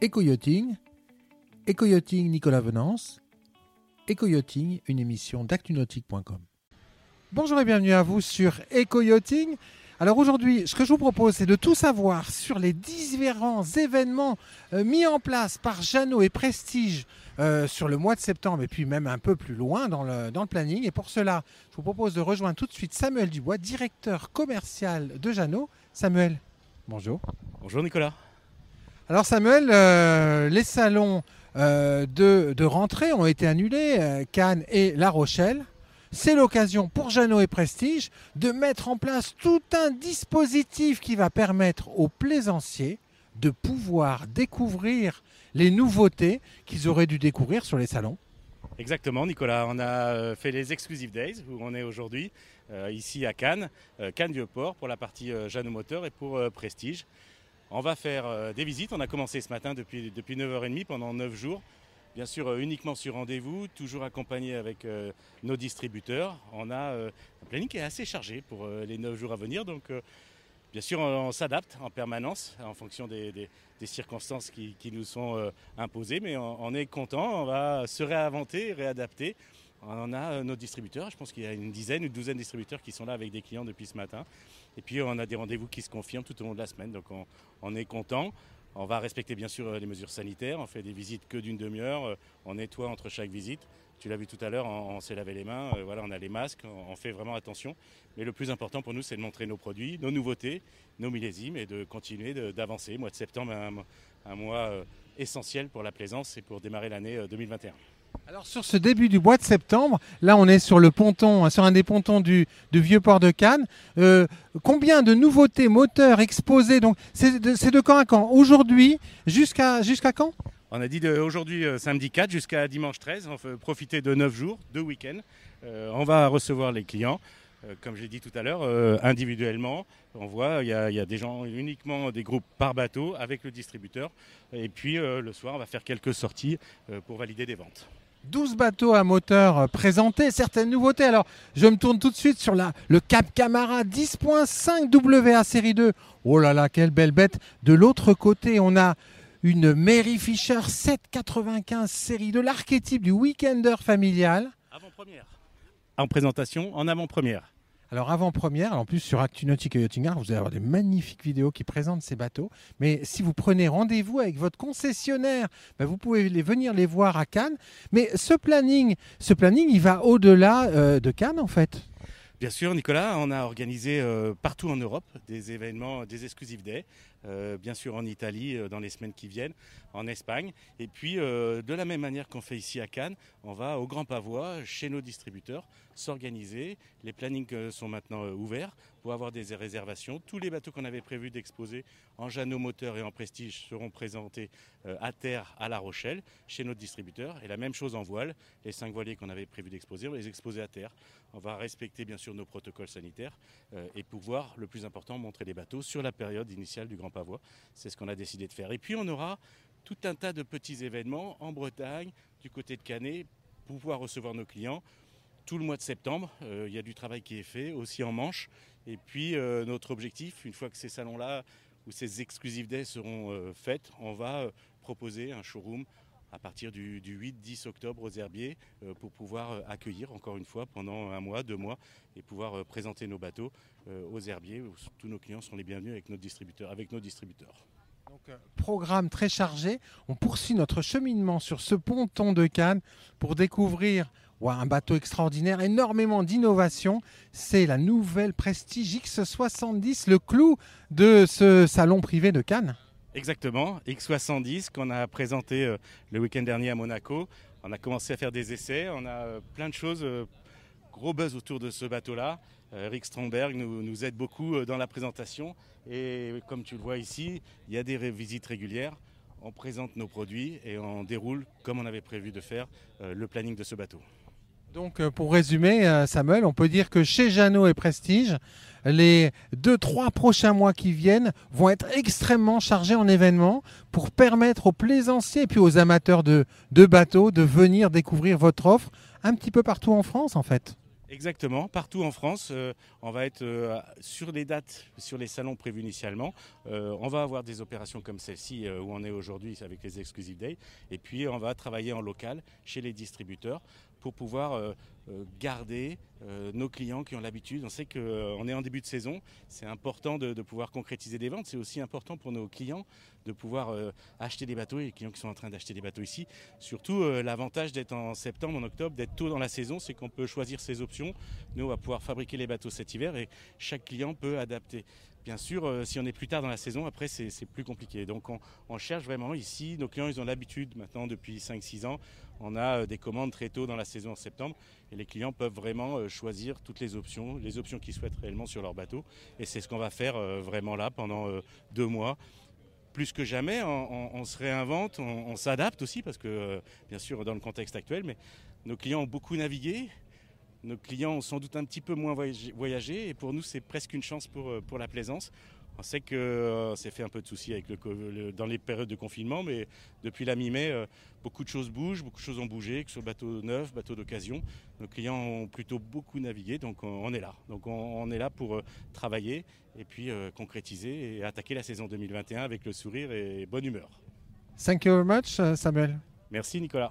Éco-yachting, Éco-yachting Nicolas Venance, Éco-yachting, une émission d'actunautique.com. Bonjour et bienvenue à vous sur Éco-yachting. Alors aujourd'hui, ce que je vous propose, c'est de tout savoir sur les différents événements euh, mis en place par Jeannot et Prestige euh, sur le mois de septembre et puis même un peu plus loin dans le, dans le planning. Et pour cela, je vous propose de rejoindre tout de suite Samuel Dubois, directeur commercial de Jeannot. Samuel, bonjour. Bonjour Nicolas. Alors Samuel, euh, les salons euh, de, rentrée ont été annulés, euh, Cannes et La Rochelle. C'est l'occasion pour Jeannot et Prestige de mettre en place tout un dispositif qui va permettre aux plaisanciers de pouvoir découvrir les nouveautés qu'ils auraient dû découvrir sur les salons. Exactement Nicolas, on a fait les Exclusive Days où on est aujourd'hui ici à Cannes, euh, Cannes Vieux-Port pour la partie Jeannot Moteur et pour Prestige. On va faire euh, des visites, on a commencé ce matin depuis, depuis 9h30 pendant 9 jours. Bien sûr, euh, uniquement sur rendez-vous, toujours accompagné avec euh, nos distributeurs. On a un planning qui est assez chargé pour les 9 jours à venir. Donc, bien sûr, on, s'adapte en permanence en fonction des, circonstances qui, nous sont imposées. Mais on est content, on va se réinventer, réadapter. On a euh, nos distributeurs, je pense qu'il y a une dizaine, une douzaine de distributeurs qui sont là avec des clients depuis ce matin. Et puis, on a des rendez-vous qui se confirment tout au long de la semaine. Donc, on, est content. On va respecter bien sûr euh, les mesures sanitaires. On fait des visites que d'une demi-heure. Euh, On nettoie entre chaque visite. Tu l'as vu tout à l'heure, on, s'est lavé les mains. Voilà, on a les masques. On, fait vraiment attention. Mais le plus important pour nous, c'est de montrer nos produits, nos nouveautés, nos millésimes et de continuer d'avancer. Mois de septembre, un, un mois essentiel pour la plaisance et pour démarrer l'année euh, 2021. Alors sur ce début du mois de septembre, là on est sur le ponton, hein, sur un des pontons du, vieux port de Cannes. Euh, combien de nouveautés moteurs exposées Donc c'est de, quand à quand? Aujourd'hui jusqu'à quand? On a dit aujourd'hui euh, samedi 4 jusqu'à dimanche 13. On fait profiter de 9 jours, deux week-ends. Euh, on va recevoir les clients, comme je l'ai dit tout à l'heure, individuellement. On voit, il y, a, il y a des gens uniquement des groupes par bateau avec le distributeur. Et puis le soir, on va faire quelques sorties pour valider des ventes. 12 bateaux à moteur euh, présentés, certaines nouveautés. Alors je me tourne tout de suite sur la, le Cap Camara 10.5 WA série 2. Oh là là, quelle belle bête. De l'autre côté, on a une Mary Fisher 795 série 2, l'archétype du weekender familial. Avant-première. En présentation, en avant-première. Alors avant-première, en plus sur ActuNautique et Yachting vous allez avoir des magnifiques vidéos qui présentent ces bateaux. Mais si vous prenez rendez-vous avec votre concessionnaire, ben, vous pouvez venir les voir à Cannes. Mais ce planning, ce planning, il va au-delà euh, de Cannes en fait. Bien sûr, Nicolas, on a organisé euh, partout en Europe des événements, des exclusive days, bien sûr en Italie euh, dans les semaines qui viennent, en Espagne. Et puis, euh, de la même manière qu'on fait ici à Cannes, on va au Grand Pavois, chez nos distributeurs, s'organiser. Les plannings euh, sont maintenant euh, ouverts pour avoir des réservations. Tous les bateaux qu'on avait prévu d'exposer en Jeannot Moteur et en Prestige seront présentés euh, à terre à La Rochelle, chez notre distributeur. Et la même chose en voile. Les cinq voiliers qu'on avait prévu d'exposer, on va les exposer à terre. On va respecter bien sûr nos protocoles sanitaires euh, et pouvoir, le plus important, montrer les bateaux sur la période initiale du Grand Pavois. C'est ce qu'on a décidé de faire. Et puis on aura tout un tas de petits événements en Bretagne, du côté de Canet, pour pouvoir recevoir nos clients. Tout le mois de septembre, euh, il y a du travail qui est fait, aussi en Manche. Et puis euh, notre objectif, une fois que ces salons-là ou ces exclusive days seront euh, faites, on va proposer un showroom à partir du, du 8-10 octobre aux Herbiers euh, pour pouvoir euh, accueillir encore une fois pendant un mois, deux mois et pouvoir euh, présenter nos bateaux aux Herbiers où tous nos clients sont les bienvenus avec nos distributeurs. Avec nos distributeurs. Programme très chargé. On poursuit notre cheminement sur ce ponton de Cannes pour découvrir un bateau extraordinaire, énormément d'innovation. C'est la nouvelle Prestige X70, le clou de ce salon privé de Cannes. Exactement, X70 qu'on a présenté euh, le week-end dernier à Monaco. On a commencé à faire des essais, on a euh, plein de choses, euh, gros buzz autour de ce bateau-là. Eric Stromberg nous, aide beaucoup dans la présentation et comme tu le vois ici, il y a des visites régulières. On présente nos produits et on déroule comme on avait prévu de faire le planning de ce bateau. Donc, euh, pour résumer, euh, Samuel, on peut dire que chez Jeannot et Prestige, les deux, trois prochains mois qui viennent vont être extrêmement chargés en événements pour permettre aux plaisanciers et puis aux amateurs de, de bateaux de venir découvrir votre offre un petit peu partout en France, en fait. Exactement, partout en France, euh, on va être euh, sur les dates, sur les salons prévus initialement. Euh, on va avoir des opérations comme celle-ci où on est aujourd'hui avec les Exclusive Days. Et puis on va travailler en local chez les distributeurs pour pouvoir garder nos clients qui ont l'habitude. On sait qu'on est en début de saison, c'est important de, pouvoir concrétiser des ventes. C'est aussi important pour nos clients de pouvoir acheter des bateaux et les clients qui sont en train d'acheter des bateaux ici. Surtout l'avantage d'être en septembre, en octobre, d'être tôt dans la saison, c'est qu'on peut choisir ses options nous, on va pouvoir fabriquer les bateaux cet hiver et chaque client peut adapter. Bien sûr, euh, si on est plus tard dans la saison, après, c'est plus compliqué. Donc, on, cherche vraiment ici. Nos clients, ils ont l'habitude maintenant depuis 5-6 ans. On a euh, des commandes très tôt dans la saison en septembre et les clients peuvent vraiment euh, choisir toutes les options, les options qu'ils souhaitent réellement sur leur bateau. Et c'est ce qu'on va faire vraiment là pendant deux mois plus que jamais, on, se réinvente, on, s'adapte aussi, parce que, bien sûr, dans le contexte actuel, mais nos clients ont beaucoup navigué, nos clients ont sans doute un petit peu moins voyagé et pour nous c'est presque une chance pour, euh, pour la plaisance. On sait que euh, s'est fait un peu de soucis avec le, dans les périodes de confinement, mais depuis la mi-mai, euh, beaucoup de choses bougent, beaucoup de choses ont bougé, que ce soit bateau neuf, bateau d'occasion. Nos clients ont plutôt beaucoup navigué, donc on, est là. Donc on, est là pour travailler et puis concrétiser et attaquer la saison 2021 avec le sourire et bonne humeur. Thank you very much, Samuel. Merci Nicolas.